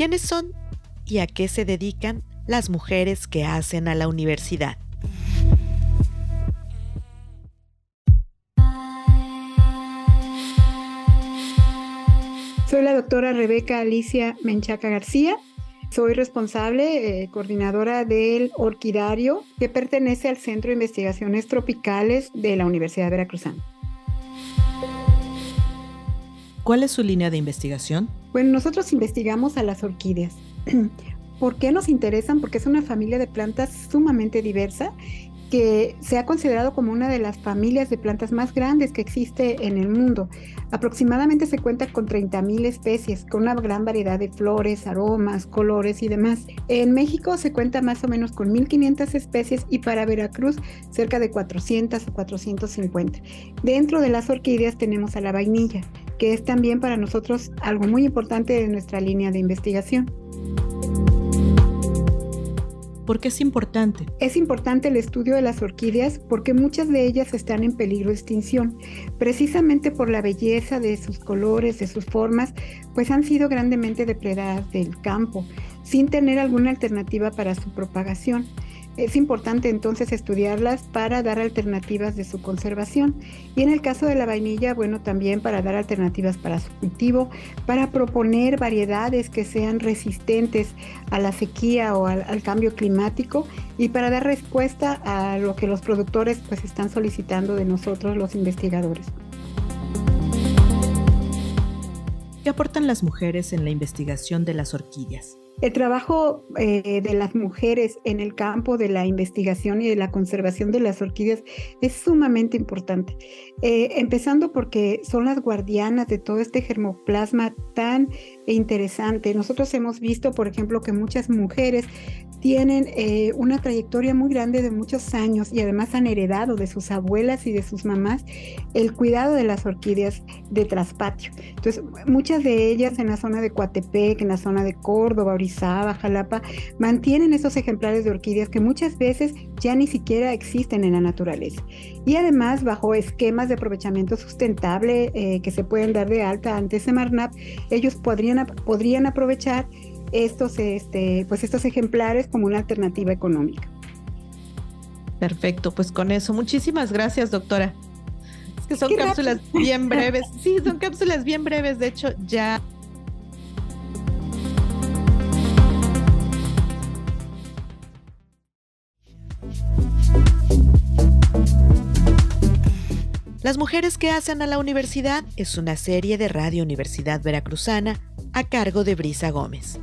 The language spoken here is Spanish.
¿Quiénes son y a qué se dedican las mujeres que hacen a la universidad? Soy la doctora Rebeca Alicia Menchaca García. Soy responsable, eh, coordinadora del Orquidario, que pertenece al Centro de Investigaciones Tropicales de la Universidad Veracruzana. ¿Cuál es su línea de investigación? Bueno, nosotros investigamos a las orquídeas. ¿Por qué nos interesan? Porque es una familia de plantas sumamente diversa que se ha considerado como una de las familias de plantas más grandes que existe en el mundo. Aproximadamente se cuenta con 30.000 especies, con una gran variedad de flores, aromas, colores y demás. En México se cuenta más o menos con 1.500 especies y para Veracruz cerca de 400 o 450. Dentro de las orquídeas tenemos a la vainilla, que es también para nosotros algo muy importante de nuestra línea de investigación. ¿Por qué es importante? Es importante el estudio de las orquídeas porque muchas de ellas están en peligro de extinción, precisamente por la belleza de sus colores, de sus formas, pues han sido grandemente depredadas del campo, sin tener alguna alternativa para su propagación. Es importante entonces estudiarlas para dar alternativas de su conservación. Y en el caso de la vainilla, bueno, también para dar alternativas para su cultivo, para proponer variedades que sean resistentes a la sequía o al, cambio climático y para dar respuesta a lo que los productores pues están solicitando de nosotros los investigadores. ¿Qué aportan las mujeres en la investigación de las orquídeas? El trabajo eh, de las mujeres en el campo de la investigación y de la conservación de las orquídeas es sumamente importante, eh, empezando porque son las guardianas de todo este germoplasma tan interesante. Nosotros hemos visto, por ejemplo, que muchas mujeres tienen eh, una trayectoria muy grande de muchos años y además han heredado de sus abuelas y de sus mamás el cuidado de las orquídeas de traspatio. Entonces, muchas de ellas en la zona de Coatepec, en la zona de Córdoba, Jalapa, mantienen esos ejemplares de orquídeas que muchas veces ya ni siquiera existen en la naturaleza. Y además, bajo esquemas de aprovechamiento sustentable eh, que se pueden dar de alta ante Semarnap, ellos podrían, podrían aprovechar estos, este, pues estos ejemplares como una alternativa económica. Perfecto, pues con eso, muchísimas gracias, doctora. Es que son cápsulas bien breves. Sí, son cápsulas bien breves. De hecho, ya Las mujeres que hacen a la universidad es una serie de Radio Universidad Veracruzana a cargo de Brisa Gómez.